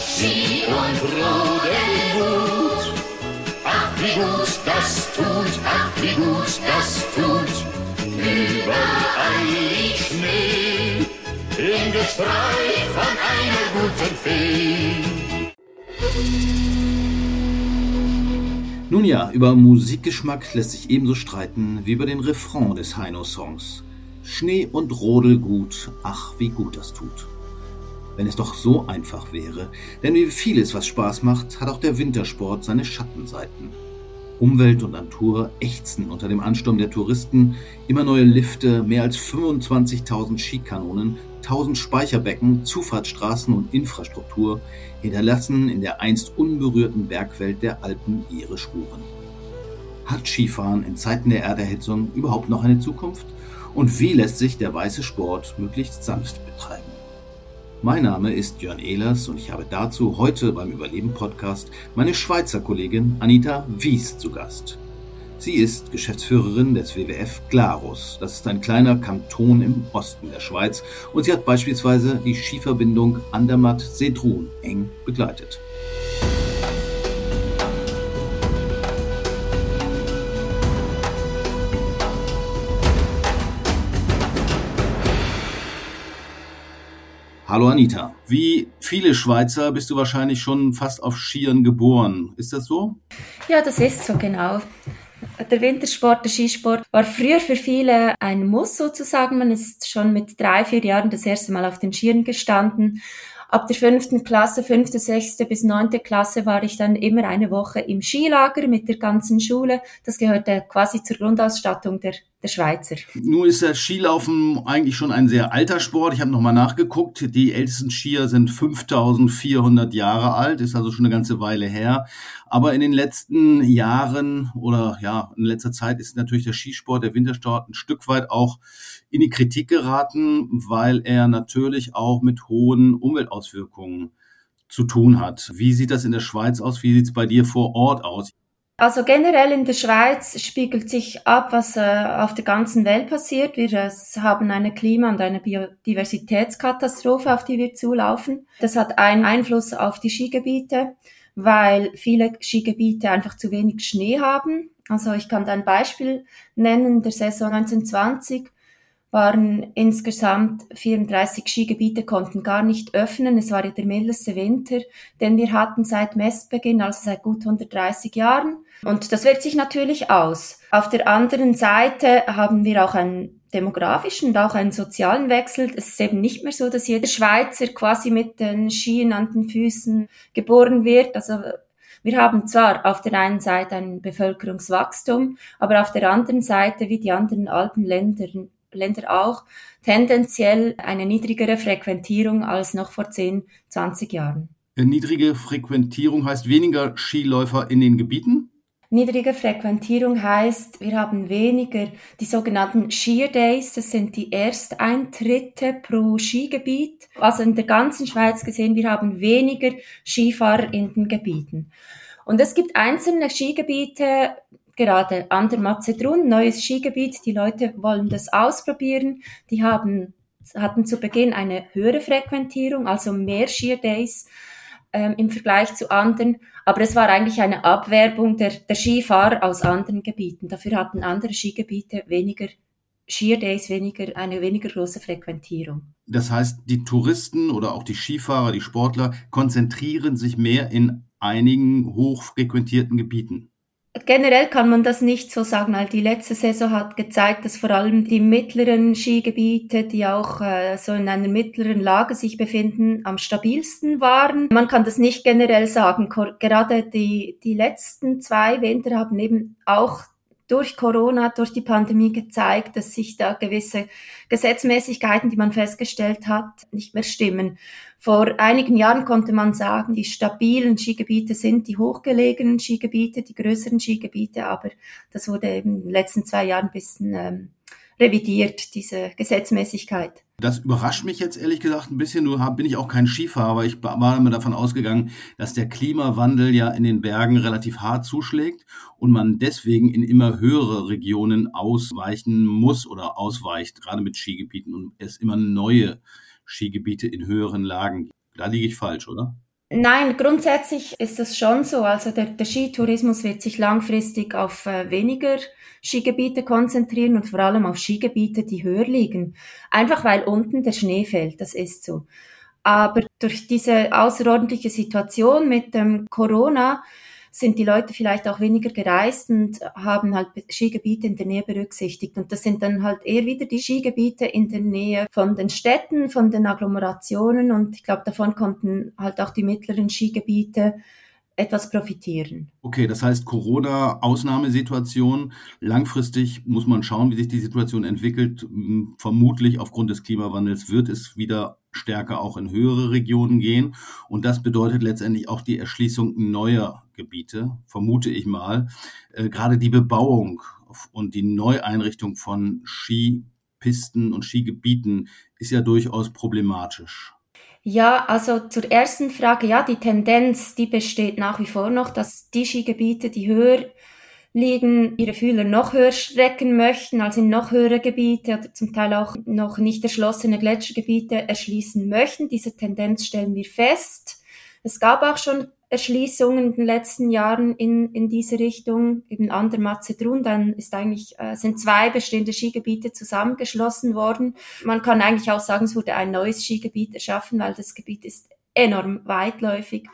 Ski und Rodelwut, ach wie gut das tut, ach wie gut das tut. Überall liegt Schnee, im Gestreif von einer guten Fee. Nun ja, über Musikgeschmack lässt sich ebenso streiten wie über den Refrain des Heino-Songs. Schnee und Rodelgut, ach wie gut das tut. Wenn es doch so einfach wäre, denn wie vieles, was Spaß macht, hat auch der Wintersport seine Schattenseiten. Umwelt und Natur ächzen unter dem Ansturm der Touristen, immer neue Lifte, mehr als 25.000 Skikanonen, 1000 Speicherbecken, Zufahrtsstraßen und Infrastruktur hinterlassen in der einst unberührten Bergwelt der Alpen ihre Spuren. Hat Skifahren in Zeiten der Erderhitzung überhaupt noch eine Zukunft? Und wie lässt sich der weiße Sport möglichst sanft betreiben? Mein Name ist Jörn Ehlers und ich habe dazu heute beim Überleben Podcast meine Schweizer Kollegin Anita Wies zu Gast. Sie ist Geschäftsführerin des WWF Glarus. Das ist ein kleiner Kanton im Osten der Schweiz und sie hat beispielsweise die Skiverbindung Andermatt-Sedrun eng begleitet. Hallo Anita, wie viele Schweizer bist du wahrscheinlich schon fast auf Skiern geboren. Ist das so? Ja, das ist so genau. Der Wintersport, der Skisport war früher für viele ein Muss sozusagen. Man ist schon mit drei, vier Jahren das erste Mal auf den Skiern gestanden. Ab der fünften Klasse, fünfte, sechste bis neunte Klasse war ich dann immer eine Woche im Skilager mit der ganzen Schule. Das gehörte quasi zur Grundausstattung der der Schweizer. Nun ist das Skilaufen eigentlich schon ein sehr alter Sport. Ich habe nochmal nachgeguckt. Die ältesten Skier sind 5400 Jahre alt, ist also schon eine ganze Weile her. Aber in den letzten Jahren oder ja, in letzter Zeit ist natürlich der Skisport, der Wintersport ein Stück weit auch in die Kritik geraten, weil er natürlich auch mit hohen Umweltauswirkungen zu tun hat. Wie sieht das in der Schweiz aus? Wie sieht es bei dir vor Ort aus? Also generell in der Schweiz spiegelt sich ab, was äh, auf der ganzen Welt passiert. Wir äh, haben eine Klima- und eine Biodiversitätskatastrophe, auf die wir zulaufen. Das hat einen Einfluss auf die Skigebiete, weil viele Skigebiete einfach zu wenig Schnee haben. Also ich kann da ein Beispiel nennen. Der Saison 1920 waren insgesamt 34 Skigebiete, konnten gar nicht öffnen. Es war ja der mildeste Winter, den wir hatten seit Messbeginn, also seit gut 130 Jahren. Und das wirkt sich natürlich aus. Auf der anderen Seite haben wir auch einen demografischen und auch einen sozialen Wechsel. Es ist eben nicht mehr so, dass jeder Schweizer quasi mit den Skien an den Füßen geboren wird. Also wir haben zwar auf der einen Seite ein Bevölkerungswachstum, aber auf der anderen Seite, wie die anderen Alpenländer, Länder auch, tendenziell eine niedrigere Frequentierung als noch vor 10, 20 Jahren. Niedrige Frequentierung heißt weniger Skiläufer in den Gebieten? Niedrige Frequentierung heißt, wir haben weniger die sogenannten Shear Days, das sind die Ersteintritte pro Skigebiet. Also in der ganzen Schweiz gesehen, wir haben weniger Skifahrer in den Gebieten. Und es gibt einzelne Skigebiete, gerade an der Mazedrun, neues Skigebiet, die Leute wollen das ausprobieren, die haben, hatten zu Beginn eine höhere Frequentierung, also mehr Shear Days ähm, im Vergleich zu anderen. Aber es war eigentlich eine Abwerbung der, der Skifahrer aus anderen Gebieten. Dafür hatten andere Skigebiete weniger Skier Days, weniger, eine weniger große Frequentierung. Das heißt, die Touristen oder auch die Skifahrer, die Sportler konzentrieren sich mehr in einigen hochfrequentierten Gebieten. Generell kann man das nicht so sagen, weil die letzte Saison hat gezeigt, dass vor allem die mittleren Skigebiete, die auch äh, so in einer mittleren Lage sich befinden, am stabilsten waren. Man kann das nicht generell sagen. Gerade die, die letzten zwei Winter haben eben auch durch Corona, durch die Pandemie gezeigt, dass sich da gewisse Gesetzmäßigkeiten, die man festgestellt hat, nicht mehr stimmen. Vor einigen Jahren konnte man sagen, die stabilen Skigebiete sind die hochgelegenen Skigebiete, die größeren Skigebiete, aber das wurde eben in den letzten zwei Jahren ein bisschen ähm, revidiert, diese Gesetzmäßigkeit. Das überrascht mich jetzt ehrlich gesagt ein bisschen. Nur bin ich auch kein Skifahrer. Ich war immer davon ausgegangen, dass der Klimawandel ja in den Bergen relativ hart zuschlägt und man deswegen in immer höhere Regionen ausweichen muss oder ausweicht, gerade mit Skigebieten und es immer neue Skigebiete in höheren Lagen. Da liege ich falsch, oder? Nein, grundsätzlich ist das schon so. Also der, der Skitourismus wird sich langfristig auf äh, weniger Skigebiete konzentrieren und vor allem auf Skigebiete, die höher liegen. Einfach weil unten der Schnee fällt, das ist so. Aber durch diese außerordentliche Situation mit dem Corona sind die Leute vielleicht auch weniger gereist und haben halt Skigebiete in der Nähe berücksichtigt. Und das sind dann halt eher wieder die Skigebiete in der Nähe von den Städten, von den Agglomerationen. Und ich glaube, davon konnten halt auch die mittleren Skigebiete etwas profitieren. Okay, das heißt Corona Ausnahmesituation. Langfristig muss man schauen, wie sich die Situation entwickelt. Vermutlich aufgrund des Klimawandels wird es wieder stärker auch in höhere Regionen gehen. Und das bedeutet letztendlich auch die Erschließung neuer Gebiete, vermute ich mal. Äh, gerade die Bebauung und die Neueinrichtung von Skipisten und Skigebieten ist ja durchaus problematisch. Ja, also zur ersten Frage, ja, die Tendenz, die besteht nach wie vor noch, dass die Skigebiete, die höher liegen, ihre Fühler noch höher strecken möchten, also in noch höhere Gebiete oder zum Teil auch noch nicht erschlossene Gletschergebiete erschließen möchten. Diese Tendenz stellen wir fest. Es gab auch schon Erschließungen in den letzten Jahren in, in diese Richtung, eben an der Mazedrun, dann ist eigentlich, äh, sind zwei bestehende Skigebiete zusammengeschlossen worden. Man kann eigentlich auch sagen, es wurde ein neues Skigebiet erschaffen, weil das Gebiet ist enorm weitläufig.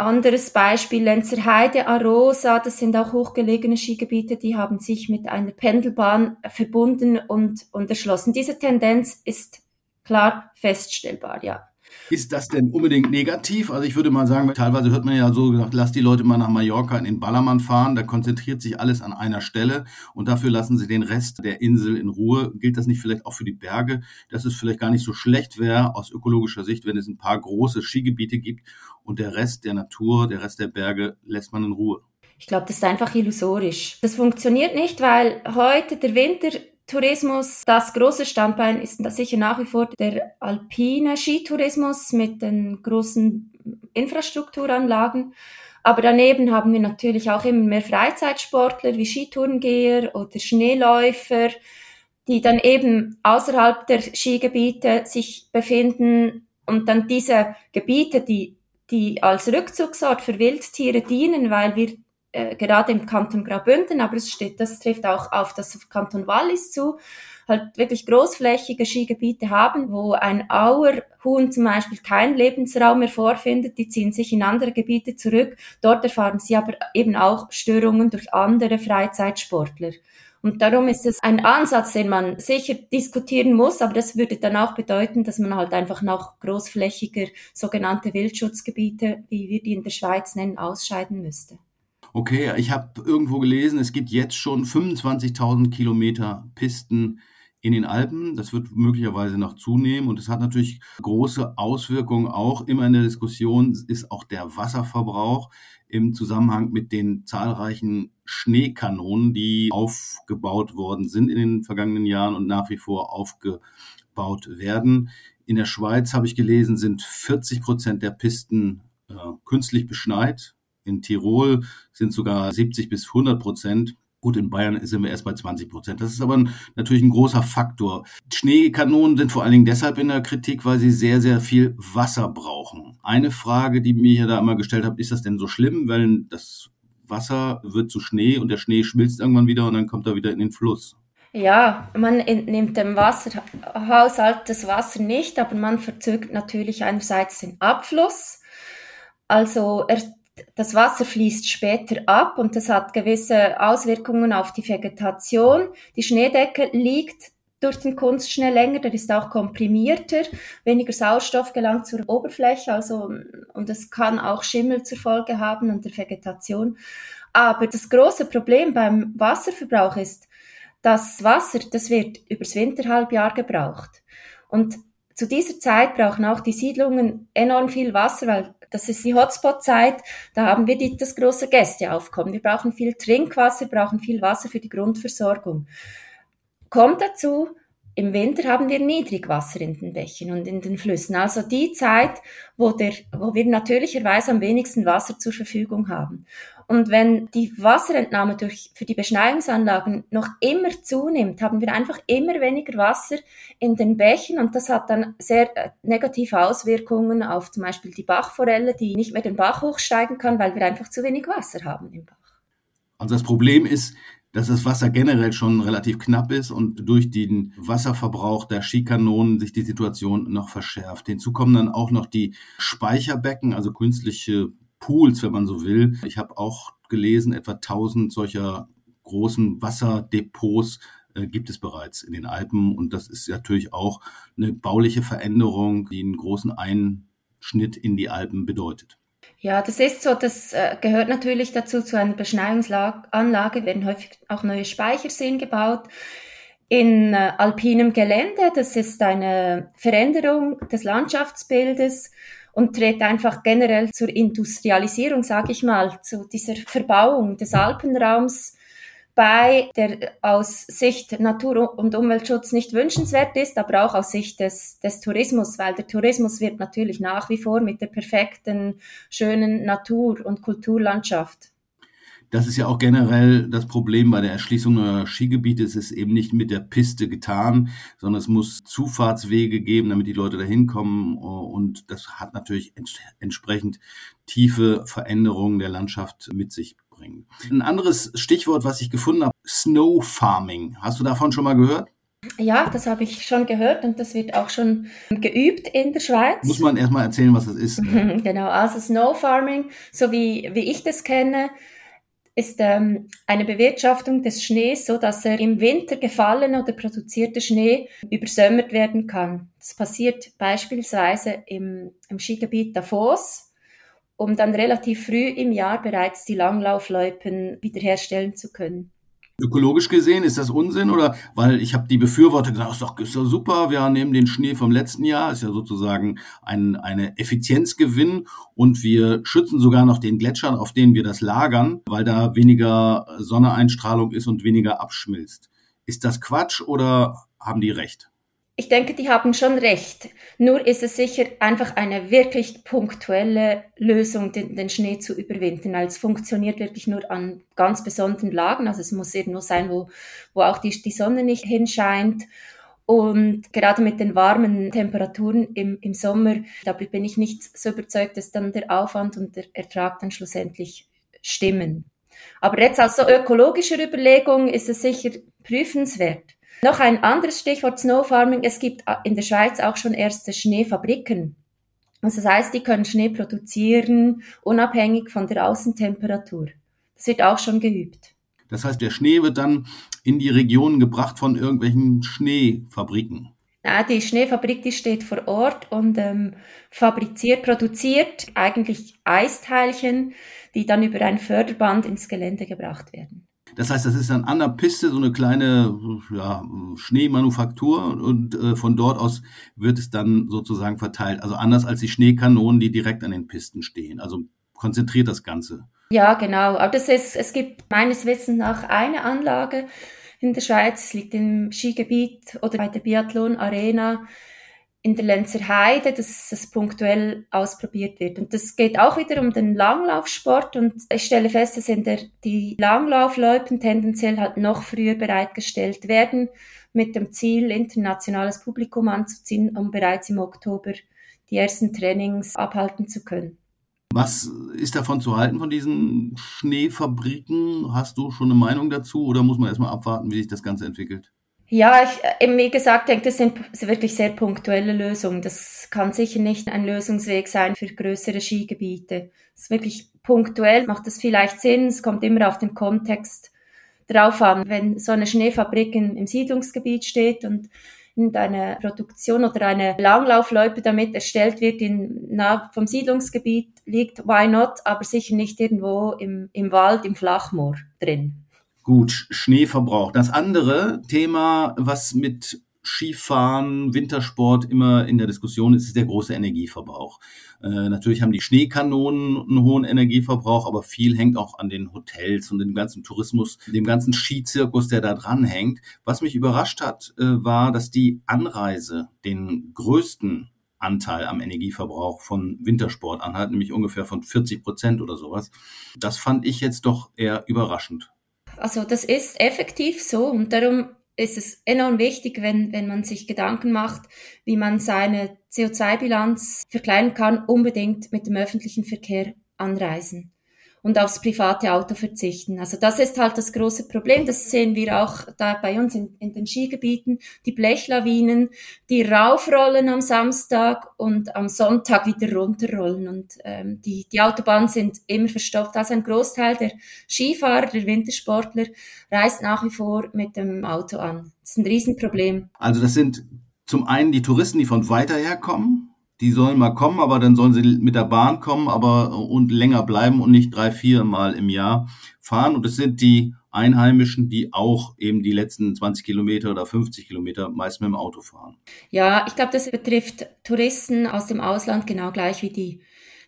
Anderes Beispiel, Lenzerheide, Arosa, das sind auch hochgelegene Skigebiete, die haben sich mit einer Pendelbahn verbunden und, und erschlossen. Diese Tendenz ist klar feststellbar, ja. Ist das denn unbedingt negativ? Also ich würde mal sagen, teilweise hört man ja so gesagt, lass die Leute mal nach Mallorca in den Ballermann fahren, da konzentriert sich alles an einer Stelle und dafür lassen sie den Rest der Insel in Ruhe. Gilt das nicht vielleicht auch für die Berge, dass es vielleicht gar nicht so schlecht wäre aus ökologischer Sicht, wenn es ein paar große Skigebiete gibt und der Rest der Natur, der Rest der Berge lässt man in Ruhe? Ich glaube, das ist einfach illusorisch. Das funktioniert nicht, weil heute der Winter Tourismus. Das große Standbein ist sicher nach wie vor der alpine Skitourismus mit den großen Infrastrukturanlagen. Aber daneben haben wir natürlich auch immer mehr Freizeitsportler wie Skitourengeher oder Schneeläufer, die dann eben außerhalb der Skigebiete sich befinden und dann diese Gebiete, die, die als Rückzugsort für Wildtiere dienen, weil wir äh, gerade im Kanton Graubünden, aber es steht, das trifft auch auf das Kanton Wallis zu, halt wirklich großflächige Skigebiete haben, wo ein Auerhuhn zum Beispiel keinen Lebensraum mehr vorfindet, die ziehen sich in andere Gebiete zurück. Dort erfahren sie aber eben auch Störungen durch andere Freizeitsportler. Und darum ist es ein Ansatz, den man sicher diskutieren muss, aber das würde dann auch bedeuten, dass man halt einfach noch großflächiger sogenannte Wildschutzgebiete, wie wir die in der Schweiz nennen, ausscheiden müsste. Okay, ich habe irgendwo gelesen, es gibt jetzt schon 25.000 Kilometer Pisten in den Alpen. Das wird möglicherweise noch zunehmen und es hat natürlich große Auswirkungen. Auch immer in der Diskussion ist auch der Wasserverbrauch im Zusammenhang mit den zahlreichen Schneekanonen, die aufgebaut worden sind in den vergangenen Jahren und nach wie vor aufgebaut werden. In der Schweiz habe ich gelesen, sind 40 Prozent der Pisten äh, künstlich beschneit. In Tirol sind sogar 70 bis 100 Prozent. Gut, in Bayern sind wir erst bei 20 Prozent. Das ist aber ein, natürlich ein großer Faktor. Schneekanonen sind vor allen Dingen deshalb in der Kritik, weil sie sehr, sehr viel Wasser brauchen. Eine Frage, die mir hier da immer gestellt habe, ist das denn so schlimm? Weil das Wasser wird zu Schnee und der Schnee schmilzt irgendwann wieder und dann kommt er wieder in den Fluss. Ja, man entnimmt dem Wasserhaushalt das Wasser nicht, aber man verzögert natürlich einerseits den Abfluss. Also er das Wasser fließt später ab und das hat gewisse Auswirkungen auf die Vegetation. Die Schneedecke liegt durch den Kunstschnee länger, der ist auch komprimierter, weniger Sauerstoff gelangt zur Oberfläche, also und es kann auch Schimmel zur Folge haben an der Vegetation. Aber das große Problem beim Wasserverbrauch ist, das Wasser, das wird übers Winterhalbjahr gebraucht. Und zu dieser Zeit brauchen auch die Siedlungen enorm viel Wasser, weil das ist die Hotspot-Zeit, da haben wir die, das große Gästeaufkommen. Wir brauchen viel Trinkwasser, brauchen viel Wasser für die Grundversorgung. Kommt dazu, im Winter haben wir Niedrigwasser in den Bächen und in den Flüssen. Also die Zeit, wo, der, wo wir natürlicherweise am wenigsten Wasser zur Verfügung haben. Und wenn die Wasserentnahme durch, für die Beschneiungsanlagen noch immer zunimmt, haben wir einfach immer weniger Wasser in den Bächen und das hat dann sehr äh, negative Auswirkungen auf zum Beispiel die Bachforelle, die nicht mehr den Bach hochsteigen kann, weil wir einfach zu wenig Wasser haben im Bach. Also das Problem ist, dass das Wasser generell schon relativ knapp ist und durch den Wasserverbrauch der Skikanonen sich die Situation noch verschärft. Hinzu kommen dann auch noch die Speicherbecken, also künstliche Pools, wenn man so will. Ich habe auch gelesen, etwa 1000 solcher großen Wasserdepots äh, gibt es bereits in den Alpen und das ist natürlich auch eine bauliche Veränderung, die einen großen Einschnitt in die Alpen bedeutet. Ja, das ist so, das äh, gehört natürlich dazu, zu einer Beschneiungsanlage werden häufig auch neue Speicherseen gebaut. In äh, alpinem Gelände, das ist eine Veränderung des Landschaftsbildes und trägt einfach generell zur Industrialisierung, sage ich mal, zu dieser Verbauung des Alpenraums bei, der aus Sicht Natur- und Umweltschutz nicht wünschenswert ist, aber auch aus Sicht des, des Tourismus, weil der Tourismus wird natürlich nach wie vor mit der perfekten, schönen Natur- und Kulturlandschaft das ist ja auch generell das Problem bei der Erschließung neuer Skigebiete. Es ist eben nicht mit der Piste getan, sondern es muss Zufahrtswege geben, damit die Leute da hinkommen. Und das hat natürlich entsprechend tiefe Veränderungen der Landschaft mit sich bringen. Ein anderes Stichwort, was ich gefunden habe, Snow Farming. Hast du davon schon mal gehört? Ja, das habe ich schon gehört und das wird auch schon geübt in der Schweiz. Muss man erstmal erzählen, was das ist. genau, also Snow Farming, so wie, wie ich das kenne, ist ähm, eine Bewirtschaftung des Schnees, so dass er im Winter gefallene oder produzierte Schnee übersömmert werden kann. Das passiert beispielsweise im, im Skigebiet Davos, um dann relativ früh im Jahr bereits die Langlaufloipen wiederherstellen zu können. Ökologisch gesehen ist das Unsinn oder weil ich habe die Befürworter gesagt, ist doch, ist doch super, wir nehmen den Schnee vom letzten Jahr, ist ja sozusagen ein eine Effizienzgewinn und wir schützen sogar noch den Gletschern, auf denen wir das lagern, weil da weniger Sonneeinstrahlung ist und weniger abschmilzt. Ist das Quatsch oder haben die recht? Ich denke, die haben schon recht. Nur ist es sicher einfach eine wirklich punktuelle Lösung, den, den Schnee zu überwinden. Also es funktioniert wirklich nur an ganz besonderen Lagen. Also es muss irgendwo sein, wo, wo auch die, die Sonne nicht hinscheint. Und gerade mit den warmen Temperaturen im, im Sommer, da bin ich nicht so überzeugt, dass dann der Aufwand und der Ertrag dann schlussendlich stimmen. Aber jetzt aus so ökologischer Überlegung ist es sicher prüfenswert. Noch ein anderes Stichwort Snow Farming. Es gibt in der Schweiz auch schon erste Schneefabriken. Also das heißt, die können Schnee produzieren, unabhängig von der Außentemperatur. Das wird auch schon geübt. Das heißt, der Schnee wird dann in die Region gebracht von irgendwelchen Schneefabriken. Ja, die Schneefabrik, die steht vor Ort und ähm, fabriziert, produziert eigentlich Eisteilchen, die dann über ein Förderband ins Gelände gebracht werden. Das heißt, das ist dann an der Piste so eine kleine ja, Schneemanufaktur und äh, von dort aus wird es dann sozusagen verteilt. Also anders als die Schneekanonen, die direkt an den Pisten stehen. Also konzentriert das Ganze. Ja, genau. Aber das ist, es gibt meines Wissens nach eine Anlage in der Schweiz, liegt im Skigebiet oder bei der Biathlon Arena in der Lenzer Heide, dass das punktuell ausprobiert wird. Und das geht auch wieder um den Langlaufsport und ich stelle fest, dass in der, die Langlaufloipen tendenziell halt noch früher bereitgestellt werden, mit dem Ziel, internationales Publikum anzuziehen, um bereits im Oktober die ersten Trainings abhalten zu können. Was ist davon zu halten von diesen Schneefabriken? Hast du schon eine Meinung dazu oder muss man erstmal abwarten, wie sich das Ganze entwickelt? Ja, ich, äh, wie gesagt, denke, das sind wirklich sehr punktuelle Lösungen. Das kann sicher nicht ein Lösungsweg sein für größere Skigebiete. Das ist wirklich punktuell, macht das vielleicht Sinn. Es kommt immer auf den Kontext drauf an. Wenn so eine Schneefabrik in, im Siedlungsgebiet steht und eine Produktion oder eine Langlaufloipe damit erstellt wird, in nah vom Siedlungsgebiet liegt, why not, aber sicher nicht irgendwo im, im Wald, im Flachmoor drin. Gut, Schneeverbrauch. Das andere Thema, was mit Skifahren, Wintersport immer in der Diskussion ist, ist der große Energieverbrauch. Äh, natürlich haben die Schneekanonen einen hohen Energieverbrauch, aber viel hängt auch an den Hotels und dem ganzen Tourismus, dem ganzen Skizirkus, der da dran hängt. Was mich überrascht hat, äh, war, dass die Anreise den größten Anteil am Energieverbrauch von Wintersport anhat, nämlich ungefähr von 40 Prozent oder sowas. Das fand ich jetzt doch eher überraschend. Also das ist effektiv so und darum ist es enorm wichtig, wenn, wenn man sich Gedanken macht, wie man seine CO2-Bilanz verkleinern kann, unbedingt mit dem öffentlichen Verkehr anreisen und aufs private Auto verzichten. Also das ist halt das große Problem. Das sehen wir auch da bei uns in, in den Skigebieten. Die Blechlawinen, die raufrollen am Samstag und am Sonntag wieder runterrollen. Und ähm, die, die Autobahnen sind immer verstopft. Also ein Großteil der Skifahrer, der Wintersportler reist nach wie vor mit dem Auto an. Das ist ein Riesenproblem. Also das sind zum einen die Touristen, die von weiter her kommen die sollen mal kommen, aber dann sollen sie mit der Bahn kommen, aber und länger bleiben und nicht drei, vier Mal im Jahr fahren. Und es sind die Einheimischen, die auch eben die letzten 20 Kilometer oder 50 Kilometer meist mit dem Auto fahren. Ja, ich glaube, das betrifft Touristen aus dem Ausland genau gleich wie die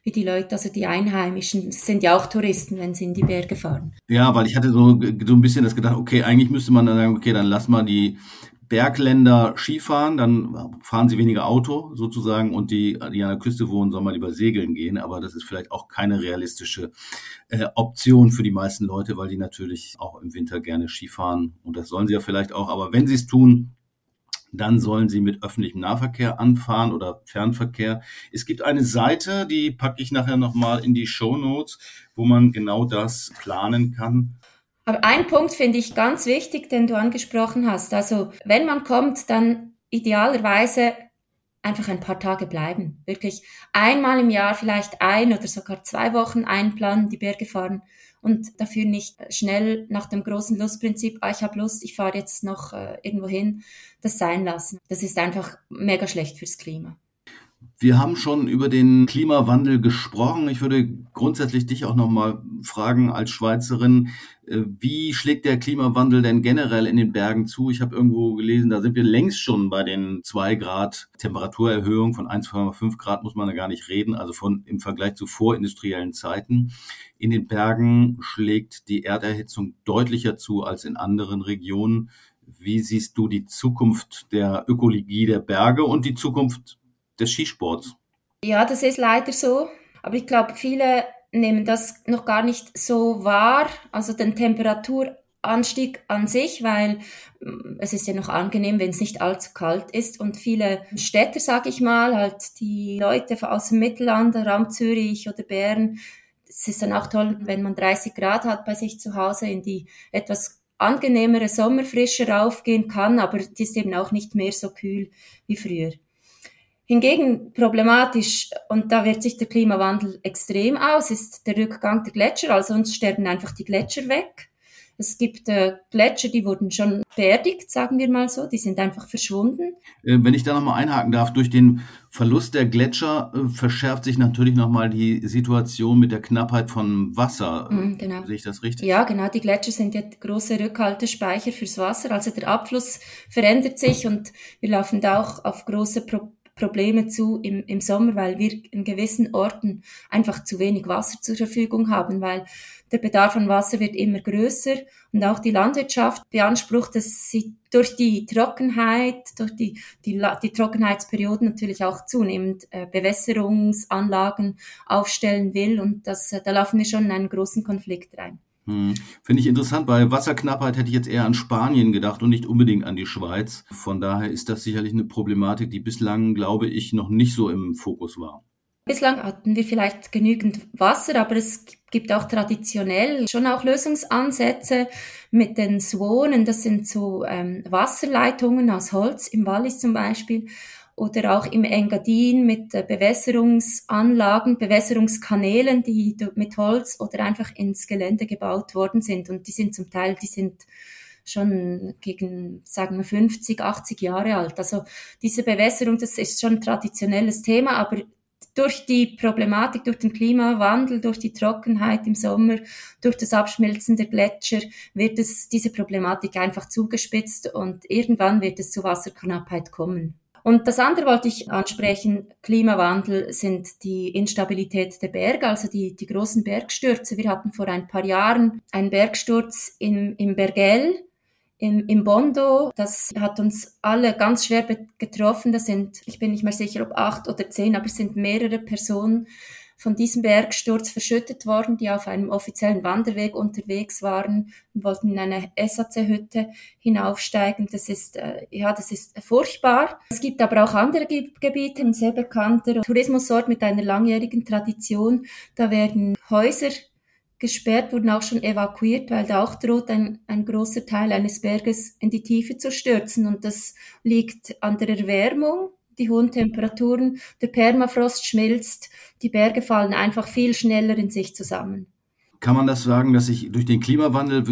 wie die Leute, also die Einheimischen, sind ja auch Touristen, wenn sie in die Berge fahren. Ja, weil ich hatte so, so ein bisschen das gedacht, okay, eigentlich müsste man dann sagen, okay, dann lass mal die Bergländer Skifahren, dann fahren sie weniger Auto sozusagen und die, die an der Küste wohnen, sollen mal lieber segeln gehen. Aber das ist vielleicht auch keine realistische äh, Option für die meisten Leute, weil die natürlich auch im Winter gerne Skifahren und das sollen sie ja vielleicht auch. Aber wenn sie es tun, dann sollen sie mit öffentlichem Nahverkehr anfahren oder Fernverkehr. Es gibt eine Seite, die packe ich nachher nochmal in die Show Notes, wo man genau das planen kann. Aber ein Punkt finde ich ganz wichtig, den du angesprochen hast. Also wenn man kommt, dann idealerweise einfach ein paar Tage bleiben. Wirklich einmal im Jahr vielleicht ein oder sogar zwei Wochen einplanen, die Berge fahren und dafür nicht schnell nach dem großen Lustprinzip, ah, ich habe Lust, ich fahre jetzt noch äh, irgendwo hin, das sein lassen. Das ist einfach mega schlecht fürs Klima. Wir haben schon über den Klimawandel gesprochen. Ich würde grundsätzlich dich auch noch mal fragen als Schweizerin, äh, wie schlägt der Klimawandel denn generell in den Bergen zu? Ich habe irgendwo gelesen, da sind wir längst schon bei den zwei Grad Temperaturerhöhung von 1,5 Grad muss man da gar nicht reden, also von im Vergleich zu vorindustriellen Zeiten. In den Bergen schlägt die Erderhitzung deutlicher zu als in anderen Regionen. Wie siehst du die Zukunft der Ökologie der Berge und die Zukunft des Skisports. Ja, das ist leider so. Aber ich glaube, viele nehmen das noch gar nicht so wahr, also den Temperaturanstieg an sich, weil mm, es ist ja noch angenehm, wenn es nicht allzu kalt ist. Und viele Städte, sage ich mal, halt die Leute aus dem Mittelland, Raum Zürich oder Bern, es ist dann auch toll, wenn man 30 Grad hat bei sich zu Hause, in die etwas angenehmere Sommerfrische raufgehen kann, aber die ist eben auch nicht mehr so kühl wie früher. Hingegen problematisch, und da wirkt sich der Klimawandel extrem aus, ist der Rückgang der Gletscher. Also uns sterben einfach die Gletscher weg. Es gibt äh, Gletscher, die wurden schon beerdigt, sagen wir mal so, die sind einfach verschwunden. Äh, wenn ich da nochmal einhaken darf, durch den Verlust der Gletscher äh, verschärft sich natürlich nochmal die Situation mit der Knappheit von Wasser. Mhm, genau. Sehe ich das richtig? Ja, genau. Die Gletscher sind ja große Rückhaltespeicher fürs Wasser. Also der Abfluss verändert sich und wir laufen da auch auf große Probleme Probleme zu im, im Sommer, weil wir in gewissen Orten einfach zu wenig Wasser zur Verfügung haben, weil der Bedarf an Wasser wird immer größer und auch die Landwirtschaft beansprucht, dass sie durch die Trockenheit, durch die, die, die Trockenheitsperioden natürlich auch zunehmend äh, Bewässerungsanlagen aufstellen will und das, äh, da laufen wir schon in einen großen Konflikt rein. Hm. Finde ich interessant. Bei Wasserknappheit hätte ich jetzt eher an Spanien gedacht und nicht unbedingt an die Schweiz. Von daher ist das sicherlich eine Problematik, die bislang, glaube ich, noch nicht so im Fokus war. Bislang hatten wir vielleicht genügend Wasser, aber es gibt auch traditionell schon auch Lösungsansätze mit den Swonen. Das sind so ähm, Wasserleitungen aus Holz im Wallis zum Beispiel oder auch im Engadin mit äh, Bewässerungsanlagen, Bewässerungskanälen, die mit Holz oder einfach ins Gelände gebaut worden sind. Und die sind zum Teil, die sind schon gegen, sagen wir, 50, 80 Jahre alt. Also diese Bewässerung, das ist schon ein traditionelles Thema, aber durch die Problematik, durch den Klimawandel, durch die Trockenheit im Sommer, durch das Abschmelzen der Gletscher wird es diese Problematik einfach zugespitzt und irgendwann wird es zu Wasserknappheit kommen. Und das andere wollte ich ansprechen, Klimawandel sind die Instabilität der Berge, also die, die großen Bergstürze. Wir hatten vor ein paar Jahren einen Bergsturz im, im Bergell im, im Bondo. Das hat uns alle ganz schwer getroffen. Das sind, ich bin nicht mehr sicher, ob acht oder zehn, aber es sind mehrere Personen von diesem Bergsturz verschüttet worden, die auf einem offiziellen Wanderweg unterwegs waren und wollten in eine SAC-Hütte hinaufsteigen. Das ist, äh, ja, das ist furchtbar. Es gibt aber auch andere Ge Gebiete, ein sehr bekannter Tourismusort mit einer langjährigen Tradition. Da werden Häuser gesperrt, wurden auch schon evakuiert, weil da auch droht ein, ein großer Teil eines Berges in die Tiefe zu stürzen. Und das liegt an der Erwärmung, die hohen Temperaturen, der Permafrost schmilzt, die Berge fallen einfach viel schneller in sich zusammen. Kann man das sagen, dass sich durch den Klimawandel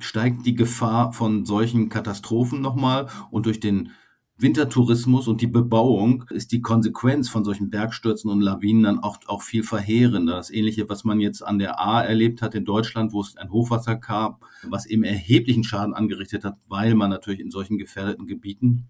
steigt die Gefahr von solchen Katastrophen nochmal und durch den Wintertourismus und die Bebauung ist die Konsequenz von solchen Bergstürzen und Lawinen dann auch, auch viel verheerender. Das ähnliche, was man jetzt an der A erlebt hat in Deutschland, wo es ein Hochwasser gab, was eben erheblichen Schaden angerichtet hat, weil man natürlich in solchen gefährdeten Gebieten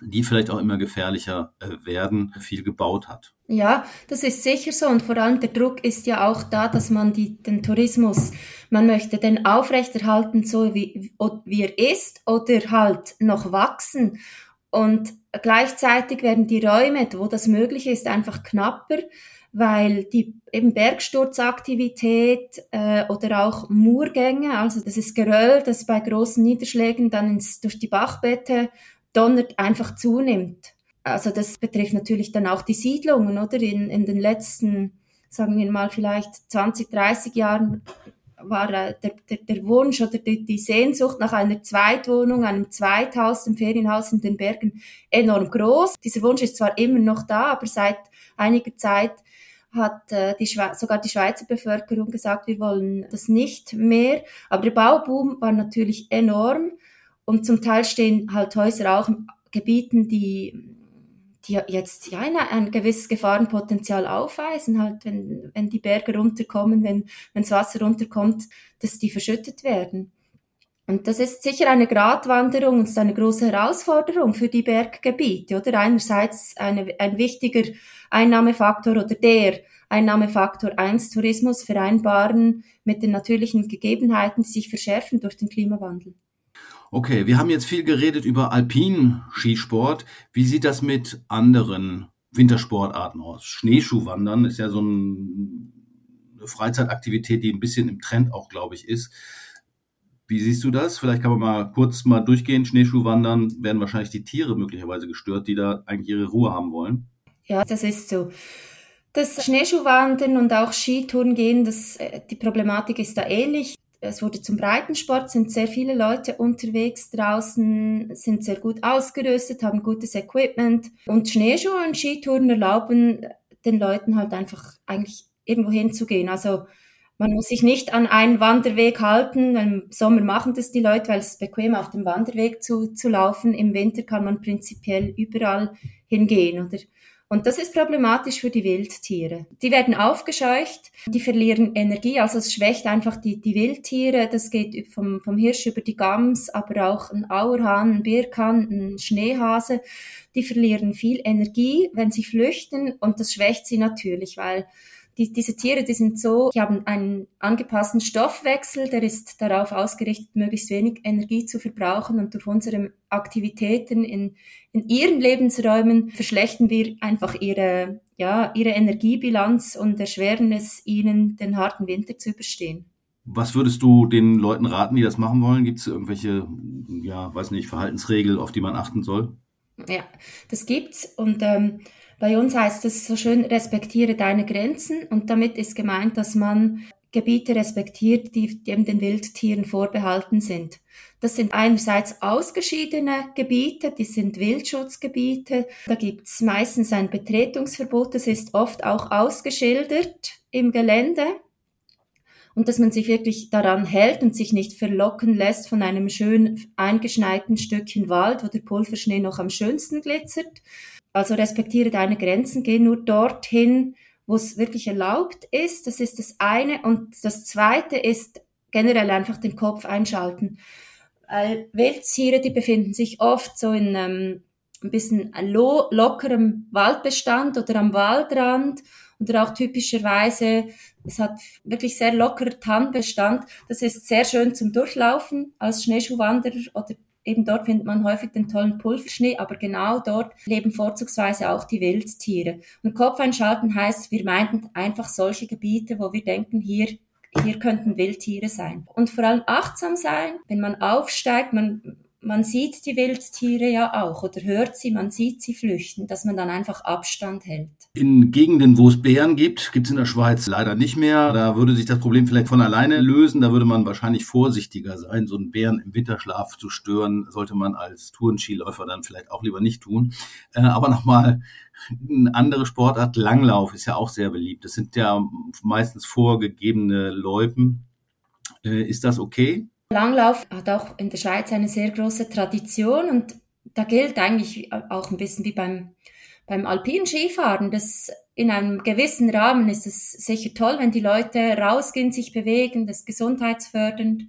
die vielleicht auch immer gefährlicher äh, werden, viel gebaut hat. Ja, das ist sicher so und vor allem der Druck ist ja auch da, dass man die, den Tourismus, man möchte den aufrechterhalten, so wie, wie er ist oder halt noch wachsen. Und gleichzeitig werden die Räume, wo das möglich ist, einfach knapper, weil die eben Bergsturzaktivität äh, oder auch Murgänge, also das ist Geröll, das bei großen Niederschlägen dann ins, durch die Bachbette donnert, einfach zunimmt. Also das betrifft natürlich dann auch die Siedlungen, oder? In, in den letzten, sagen wir mal, vielleicht 20, 30 Jahren war äh, der, der, der Wunsch oder die, die Sehnsucht nach einer Zweitwohnung, einem Zweithaus, einem Ferienhaus in den Bergen enorm groß. Dieser Wunsch ist zwar immer noch da, aber seit einiger Zeit hat äh, die sogar die Schweizer Bevölkerung gesagt, wir wollen das nicht mehr. Aber der Bauboom war natürlich enorm und zum Teil stehen halt Häuser auch in Gebieten, die die jetzt ja ein, ein gewisses Gefahrenpotenzial aufweisen, halt wenn, wenn die Berge runterkommen, wenn, wenn das Wasser runterkommt, dass die verschüttet werden. Und das ist sicher eine Gratwanderung und ist eine große Herausforderung für die Berggebiete, oder? Einerseits eine, ein wichtiger Einnahmefaktor oder der Einnahmefaktor 1 Tourismus vereinbaren mit den natürlichen Gegebenheiten, die sich verschärfen durch den Klimawandel. Okay, wir haben jetzt viel geredet über Alpin-Skisport. Wie sieht das mit anderen Wintersportarten aus? Schneeschuhwandern ist ja so ein, eine Freizeitaktivität, die ein bisschen im Trend auch, glaube ich, ist. Wie siehst du das? Vielleicht kann man mal kurz mal durchgehen. Schneeschuhwandern werden wahrscheinlich die Tiere möglicherweise gestört, die da eigentlich ihre Ruhe haben wollen. Ja, das ist so. Das Schneeschuhwandern und auch Skitouren gehen, das, äh, die Problematik ist da ähnlich es wurde zum Breitensport, sind sehr viele Leute unterwegs draußen, sind sehr gut ausgerüstet, haben gutes Equipment und Schneeschuhe und Skitouren erlauben den Leuten halt einfach eigentlich irgendwo hinzugehen. Also man muss sich nicht an einen Wanderweg halten. Im Sommer machen das die Leute, weil es bequem auf dem Wanderweg zu, zu laufen. Im Winter kann man prinzipiell überall hingehen. Oder und das ist problematisch für die Wildtiere. Die werden aufgescheucht, die verlieren Energie, also es schwächt einfach die, die Wildtiere. Das geht vom, vom Hirsch über die Gams, aber auch ein Auerhahn, ein Birkhahn, ein Schneehase. Die verlieren viel Energie, wenn sie flüchten und das schwächt sie natürlich, weil die, diese Tiere, die sind so, die haben einen angepassten Stoffwechsel, der ist darauf ausgerichtet, möglichst wenig Energie zu verbrauchen und durch unsere Aktivitäten in, in ihren Lebensräumen verschlechtern wir einfach ihre, ja, ihre Energiebilanz und erschweren es ihnen, den harten Winter zu überstehen. Was würdest du den Leuten raten, die das machen wollen? Gibt es irgendwelche, ja, weiß nicht, Verhaltensregeln, auf die man achten soll? Ja, das gibt's und ähm, bei uns heißt es so schön, respektiere deine Grenzen und damit ist gemeint, dass man Gebiete respektiert, die dem den Wildtieren vorbehalten sind. Das sind einerseits ausgeschiedene Gebiete, die sind Wildschutzgebiete. Da gibt es meistens ein Betretungsverbot, das ist oft auch ausgeschildert im Gelände. Und dass man sich wirklich daran hält und sich nicht verlocken lässt von einem schön eingeschneiten Stückchen Wald, wo der Pulverschnee noch am schönsten glitzert, also respektiere deine Grenzen, geh nur dorthin, wo es wirklich erlaubt ist. Das ist das eine. Und das zweite ist generell einfach den Kopf einschalten. Weil Wildtiere, die befinden sich oft so in ähm, ein bisschen lo lockerem Waldbestand oder am Waldrand oder auch typischerweise, es hat wirklich sehr locker Tannenbestand. Das ist sehr schön zum Durchlaufen als Schneeschuhwanderer oder eben dort findet man häufig den tollen Pulverschnee, aber genau dort leben vorzugsweise auch die Wildtiere. Und Kopf einschalten heißt, wir meinten einfach solche Gebiete, wo wir denken, hier hier könnten Wildtiere sein. Und vor allem achtsam sein, wenn man aufsteigt, man, man sieht die Wildtiere ja auch oder hört sie, man sieht sie flüchten, dass man dann einfach Abstand hält. In Gegenden, wo es Bären gibt, gibt es in der Schweiz leider nicht mehr. Da würde sich das Problem vielleicht von alleine lösen. Da würde man wahrscheinlich vorsichtiger sein. So einen Bären im Winterschlaf zu stören, sollte man als Tourenskiläufer dann vielleicht auch lieber nicht tun. Äh, aber nochmal, eine andere Sportart, Langlauf, ist ja auch sehr beliebt. Das sind ja meistens vorgegebene Loipen. Äh, ist das okay? Langlauf hat auch in der Schweiz eine sehr große Tradition und da gilt eigentlich auch ein bisschen wie beim, beim alpinen Skifahren, dass in einem gewissen Rahmen ist es sicher toll, wenn die Leute rausgehen, sich bewegen, das gesundheitsfördernd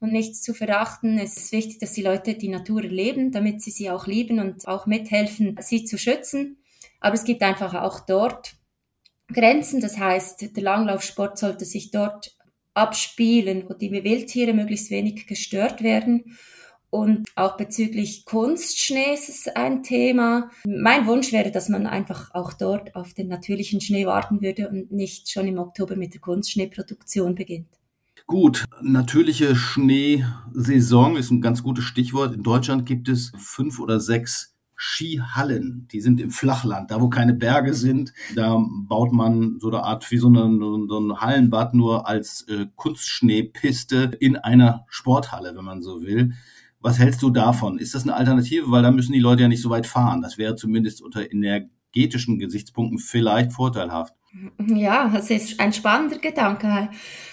und nichts zu verachten. Es ist wichtig, dass die Leute die Natur erleben, damit sie sie auch lieben und auch mithelfen, sie zu schützen. Aber es gibt einfach auch dort Grenzen. Das heißt, der Langlaufsport sollte sich dort abspielen, wo die Wildtiere möglichst wenig gestört werden. Und auch bezüglich Kunstschnee ist es ein Thema. Mein Wunsch wäre, dass man einfach auch dort auf den natürlichen Schnee warten würde und nicht schon im Oktober mit der Kunstschneeproduktion beginnt. Gut, natürliche Schneesaison ist ein ganz gutes Stichwort. In Deutschland gibt es fünf oder sechs Skihallen. Die sind im Flachland, da wo keine Berge sind. Da baut man so eine Art wie so, eine, so ein Hallenbad nur als äh, Kunstschneepiste in einer Sporthalle, wenn man so will. Was hältst du davon? Ist das eine Alternative? Weil da müssen die Leute ja nicht so weit fahren. Das wäre zumindest unter energetischen Gesichtspunkten vielleicht vorteilhaft. Ja, es ist ein spannender Gedanke.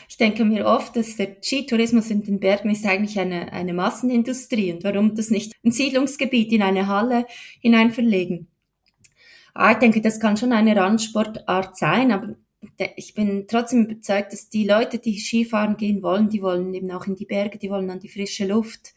Ich denke mir oft, dass der Skitourismus in den Bergen ist eigentlich eine, eine Massenindustrie und warum das nicht ein Siedlungsgebiet in eine Halle hinein verlegen. Ah, ich denke, das kann schon eine Randsportart sein, aber ich bin trotzdem überzeugt, dass die Leute, die Skifahren gehen wollen, die wollen eben auch in die Berge, die wollen an die frische Luft,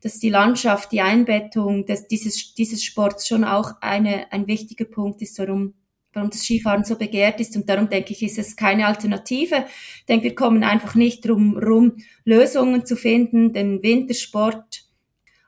dass die Landschaft, die Einbettung dass dieses, dieses Sports schon auch eine, ein wichtiger Punkt ist, warum warum das Skifahren so begehrt ist. Und darum denke ich, ist es keine Alternative. Ich denke, wir kommen einfach nicht drum rum, Lösungen zu finden, den Wintersport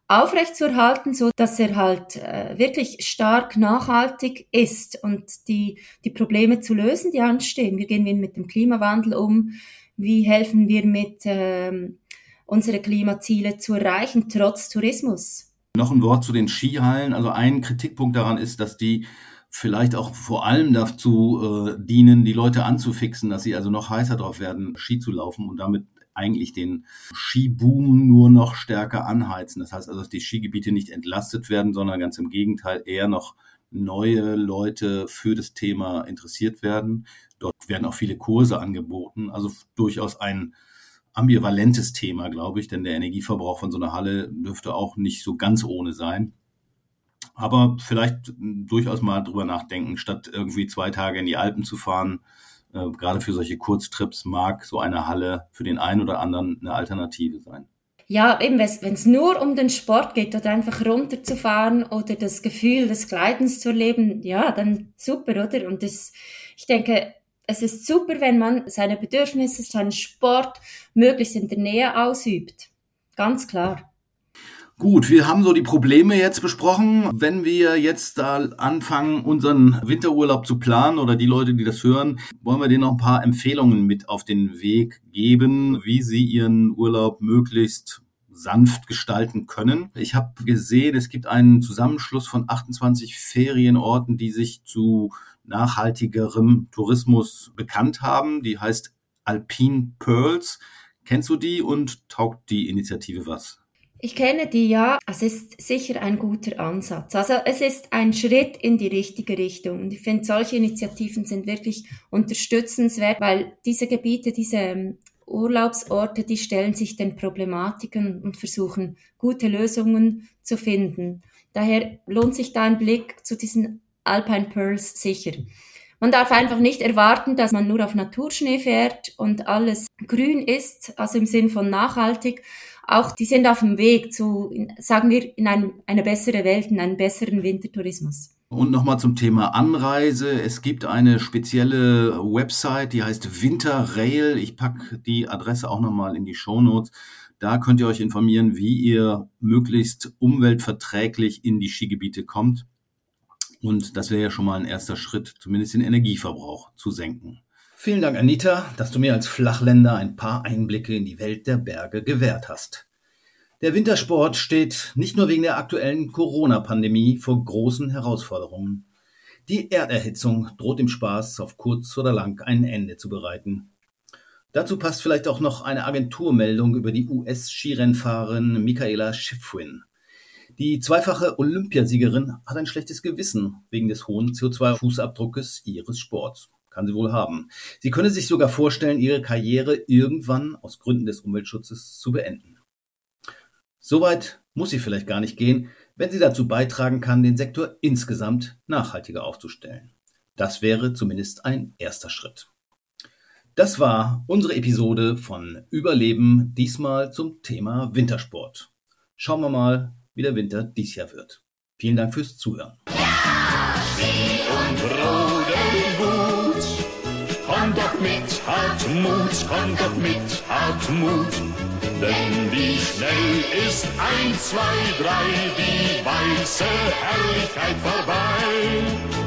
aufrechtzuerhalten, so dass er halt äh, wirklich stark nachhaltig ist und die, die Probleme zu lösen, die anstehen. Wie gehen wir mit dem Klimawandel um? Wie helfen wir mit, ähm, unsere Klimaziele zu erreichen, trotz Tourismus? Noch ein Wort zu den Skihallen. Also ein Kritikpunkt daran ist, dass die vielleicht auch vor allem dazu äh, dienen, die Leute anzufixen, dass sie also noch heißer drauf werden, Ski zu laufen und damit eigentlich den Skiboom nur noch stärker anheizen. Das heißt also, dass die Skigebiete nicht entlastet werden, sondern ganz im Gegenteil eher noch neue Leute für das Thema interessiert werden. Dort werden auch viele Kurse angeboten, also durchaus ein ambivalentes Thema, glaube ich, denn der Energieverbrauch von so einer Halle dürfte auch nicht so ganz ohne sein. Aber vielleicht durchaus mal drüber nachdenken, statt irgendwie zwei Tage in die Alpen zu fahren. Äh, gerade für solche Kurztrips mag so eine Halle für den einen oder anderen eine Alternative sein. Ja, eben, wenn es nur um den Sport geht oder einfach runterzufahren oder das Gefühl des Gleitens zu erleben, ja, dann super, oder? Und das, ich denke, es ist super, wenn man seine Bedürfnisse, seinen Sport möglichst in der Nähe ausübt. Ganz klar. Gut, wir haben so die Probleme jetzt besprochen. Wenn wir jetzt da anfangen, unseren Winterurlaub zu planen oder die Leute, die das hören, wollen wir denen noch ein paar Empfehlungen mit auf den Weg geben, wie sie ihren Urlaub möglichst sanft gestalten können. Ich habe gesehen, es gibt einen Zusammenschluss von 28 Ferienorten, die sich zu nachhaltigerem Tourismus bekannt haben. Die heißt Alpine Pearls. Kennst du die und taugt die Initiative was? Ich kenne die ja, es ist sicher ein guter Ansatz. Also es ist ein Schritt in die richtige Richtung. Und ich finde, solche Initiativen sind wirklich unterstützenswert, weil diese Gebiete, diese ähm, Urlaubsorte, die stellen sich den Problematiken und versuchen, gute Lösungen zu finden. Daher lohnt sich da ein Blick zu diesen Alpine Pearls sicher. Man darf einfach nicht erwarten, dass man nur auf Naturschnee fährt und alles grün ist, also im Sinn von nachhaltig, auch die sind auf dem Weg zu, sagen wir, in einem, eine bessere Welt, in einen besseren Wintertourismus. Und nochmal zum Thema Anreise. Es gibt eine spezielle Website, die heißt Winterrail. Ich packe die Adresse auch nochmal in die Show Notes. Da könnt ihr euch informieren, wie ihr möglichst umweltverträglich in die Skigebiete kommt. Und das wäre ja schon mal ein erster Schritt, zumindest den Energieverbrauch zu senken. Vielen Dank, Anita, dass du mir als Flachländer ein paar Einblicke in die Welt der Berge gewährt hast. Der Wintersport steht nicht nur wegen der aktuellen Corona-Pandemie vor großen Herausforderungen. Die Erderhitzung droht dem Spaß auf kurz oder lang ein Ende zu bereiten. Dazu passt vielleicht auch noch eine Agenturmeldung über die US-Skirennfahrerin Michaela Schifrin. Die zweifache Olympiasiegerin hat ein schlechtes Gewissen wegen des hohen CO2-Fußabdruckes ihres Sports. Kann sie wohl haben. Sie könne sich sogar vorstellen, ihre Karriere irgendwann aus Gründen des Umweltschutzes zu beenden. Soweit muss sie vielleicht gar nicht gehen, wenn sie dazu beitragen kann, den Sektor insgesamt nachhaltiger aufzustellen. Das wäre zumindest ein erster Schritt. Das war unsere Episode von Überleben, diesmal zum Thema Wintersport. Schauen wir mal, wie der Winter dies Jahr wird. Vielen Dank fürs Zuhören. Ja, mit Hartmut, komm doch mit Hartmut. Denn wie schnell ist eins, zwei, drei, die weiße Herrlichkeit vorbei.